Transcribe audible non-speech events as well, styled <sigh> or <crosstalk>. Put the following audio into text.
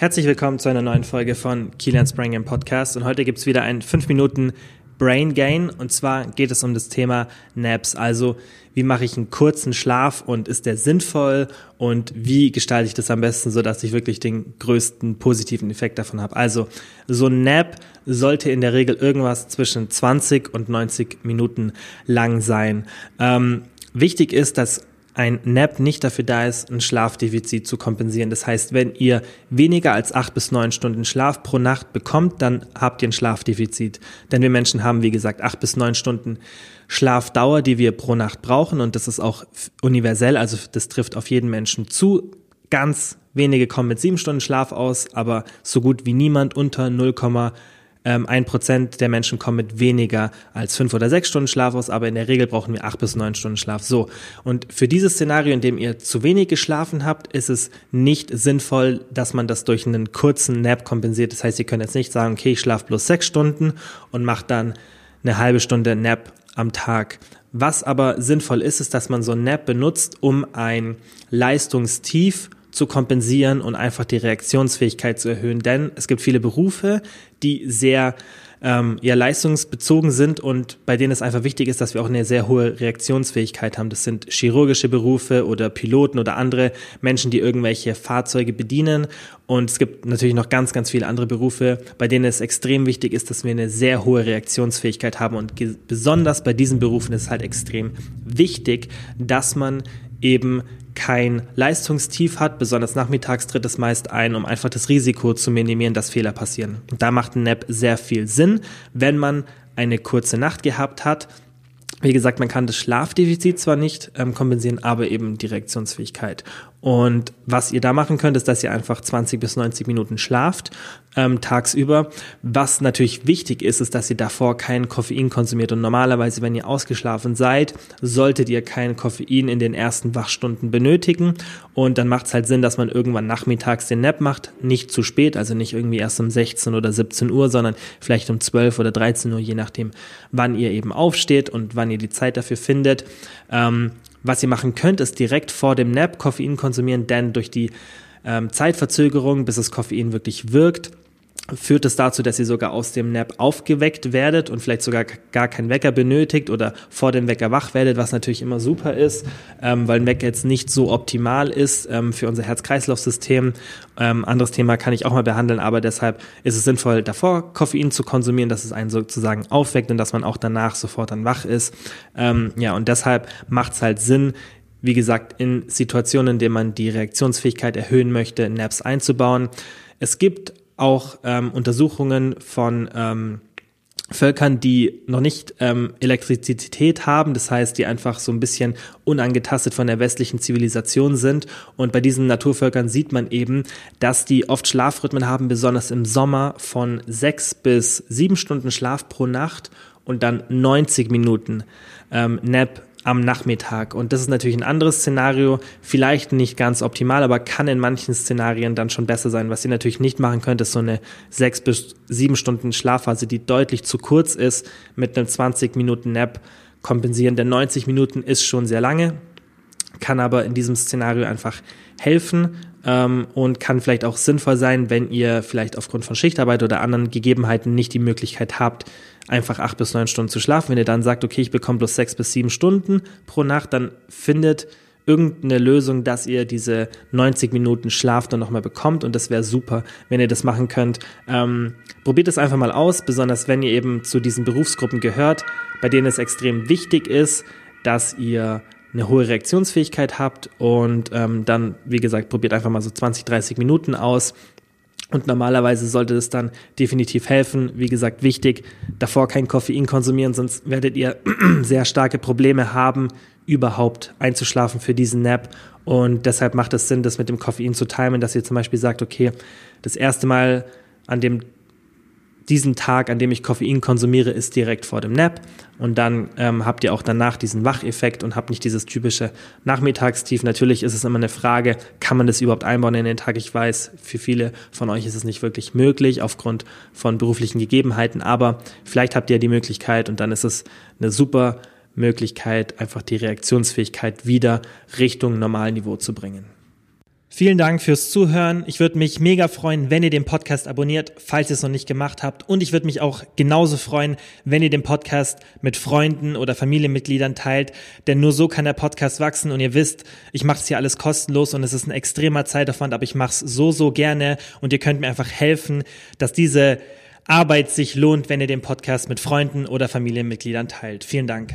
Herzlich willkommen zu einer neuen Folge von Kilian's Brain Game Podcast und heute gibt's wieder ein 5 Minuten Brain Gain und zwar geht es um das Thema Naps, also wie mache ich einen kurzen Schlaf und ist der sinnvoll und wie gestalte ich das am besten, so dass ich wirklich den größten positiven Effekt davon habe. Also so ein Nap sollte in der Regel irgendwas zwischen 20 und 90 Minuten lang sein. Ähm, wichtig ist, dass ein Nap nicht dafür da ist, ein Schlafdefizit zu kompensieren. Das heißt, wenn ihr weniger als acht bis neun Stunden Schlaf pro Nacht bekommt, dann habt ihr ein Schlafdefizit. Denn wir Menschen haben, wie gesagt, acht bis neun Stunden Schlafdauer, die wir pro Nacht brauchen. Und das ist auch universell, also das trifft auf jeden Menschen zu. Ganz wenige kommen mit sieben Stunden Schlaf aus, aber so gut wie niemand unter 0, ähm, ein Prozent der Menschen kommen mit weniger als fünf oder sechs Stunden Schlaf aus, aber in der Regel brauchen wir acht bis neun Stunden Schlaf. So. Und für dieses Szenario, in dem ihr zu wenig geschlafen habt, ist es nicht sinnvoll, dass man das durch einen kurzen Nap kompensiert. Das heißt, ihr könnt jetzt nicht sagen, okay, ich schlafe bloß sechs Stunden und macht dann eine halbe Stunde Nap am Tag. Was aber sinnvoll ist, ist, dass man so ein Nap benutzt, um ein Leistungstief zu kompensieren und einfach die Reaktionsfähigkeit zu erhöhen. Denn es gibt viele Berufe, die sehr ähm, ja, leistungsbezogen sind und bei denen es einfach wichtig ist, dass wir auch eine sehr hohe Reaktionsfähigkeit haben. Das sind chirurgische Berufe oder Piloten oder andere Menschen, die irgendwelche Fahrzeuge bedienen. Und es gibt natürlich noch ganz, ganz viele andere Berufe, bei denen es extrem wichtig ist, dass wir eine sehr hohe Reaktionsfähigkeit haben. Und besonders bei diesen Berufen ist es halt extrem wichtig, dass man eben kein Leistungstief hat, besonders nachmittags tritt es meist ein, um einfach das Risiko zu minimieren, dass Fehler passieren. Und da macht ein Nap sehr viel Sinn, wenn man eine kurze Nacht gehabt hat. Wie gesagt, man kann das Schlafdefizit zwar nicht ähm, kompensieren, aber eben die. Und was ihr da machen könnt, ist, dass ihr einfach 20 bis 90 Minuten schlaft ähm, tagsüber. Was natürlich wichtig ist, ist, dass ihr davor kein Koffein konsumiert. Und normalerweise, wenn ihr ausgeschlafen seid, solltet ihr kein Koffein in den ersten Wachstunden benötigen. Und dann macht es halt Sinn, dass man irgendwann nachmittags den Nap macht. Nicht zu spät, also nicht irgendwie erst um 16 oder 17 Uhr, sondern vielleicht um 12 oder 13 Uhr, je nachdem, wann ihr eben aufsteht und wann ihr die Zeit dafür findet. Ähm, was ihr machen könnt, ist direkt vor dem Nap Koffein konsumieren, denn durch die ähm, Zeitverzögerung, bis das Koffein wirklich wirkt, führt es dazu, dass ihr sogar aus dem Nap aufgeweckt werdet und vielleicht sogar gar keinen Wecker benötigt oder vor dem Wecker wach werdet, was natürlich immer super ist, ähm, weil ein Wecker jetzt nicht so optimal ist ähm, für unser Herz-Kreislauf-System. Ähm, anderes Thema kann ich auch mal behandeln, aber deshalb ist es sinnvoll, davor Koffein zu konsumieren, dass es einen sozusagen aufweckt und dass man auch danach sofort dann wach ist. Ähm, ja, und deshalb macht es halt Sinn, wie gesagt, in Situationen, in denen man die Reaktionsfähigkeit erhöhen möchte, Naps einzubauen. Es gibt auch ähm, Untersuchungen von ähm, Völkern, die noch nicht ähm, Elektrizität haben, das heißt, die einfach so ein bisschen unangetastet von der westlichen Zivilisation sind. Und bei diesen Naturvölkern sieht man eben, dass die oft Schlafrhythmen haben, besonders im Sommer von sechs bis sieben Stunden Schlaf pro Nacht und dann 90 Minuten ähm, Nap am Nachmittag. Und das ist natürlich ein anderes Szenario, vielleicht nicht ganz optimal, aber kann in manchen Szenarien dann schon besser sein. Was ihr natürlich nicht machen könnt, ist so eine sechs bis sieben Stunden Schlafphase, die deutlich zu kurz ist, mit einem 20 Minuten Nap kompensieren. Denn 90 Minuten ist schon sehr lange, kann aber in diesem Szenario einfach helfen ähm, und kann vielleicht auch sinnvoll sein, wenn ihr vielleicht aufgrund von Schichtarbeit oder anderen Gegebenheiten nicht die Möglichkeit habt, einfach acht bis neun Stunden zu schlafen. Wenn ihr dann sagt, okay, ich bekomme bloß sechs bis sieben Stunden pro Nacht, dann findet irgendeine Lösung, dass ihr diese 90 Minuten Schlaf dann nochmal bekommt und das wäre super, wenn ihr das machen könnt. Ähm, probiert es einfach mal aus, besonders wenn ihr eben zu diesen Berufsgruppen gehört, bei denen es extrem wichtig ist, dass ihr eine hohe Reaktionsfähigkeit habt und ähm, dann, wie gesagt, probiert einfach mal so 20, 30 Minuten aus. Und normalerweise sollte es dann definitiv helfen. Wie gesagt, wichtig, davor kein Koffein konsumieren, sonst werdet ihr <clears throat> sehr starke Probleme haben, überhaupt einzuschlafen für diesen Nap. Und deshalb macht es Sinn, das mit dem Koffein zu timen, dass ihr zum Beispiel sagt, okay, das erste Mal an dem diesen Tag, an dem ich Koffein konsumiere, ist direkt vor dem Nap. Und dann ähm, habt ihr auch danach diesen Wacheffekt und habt nicht dieses typische Nachmittagstief. Natürlich ist es immer eine Frage, kann man das überhaupt einbauen in den Tag? Ich weiß, für viele von euch ist es nicht wirklich möglich aufgrund von beruflichen Gegebenheiten, aber vielleicht habt ihr die Möglichkeit und dann ist es eine super Möglichkeit, einfach die Reaktionsfähigkeit wieder Richtung Normalniveau zu bringen. Vielen Dank fürs Zuhören. Ich würde mich mega freuen, wenn ihr den Podcast abonniert, falls ihr es noch nicht gemacht habt. Und ich würde mich auch genauso freuen, wenn ihr den Podcast mit Freunden oder Familienmitgliedern teilt. Denn nur so kann der Podcast wachsen. Und ihr wisst, ich mache es hier alles kostenlos und es ist ein extremer Zeitaufwand, aber ich mache es so, so gerne. Und ihr könnt mir einfach helfen, dass diese Arbeit sich lohnt, wenn ihr den Podcast mit Freunden oder Familienmitgliedern teilt. Vielen Dank.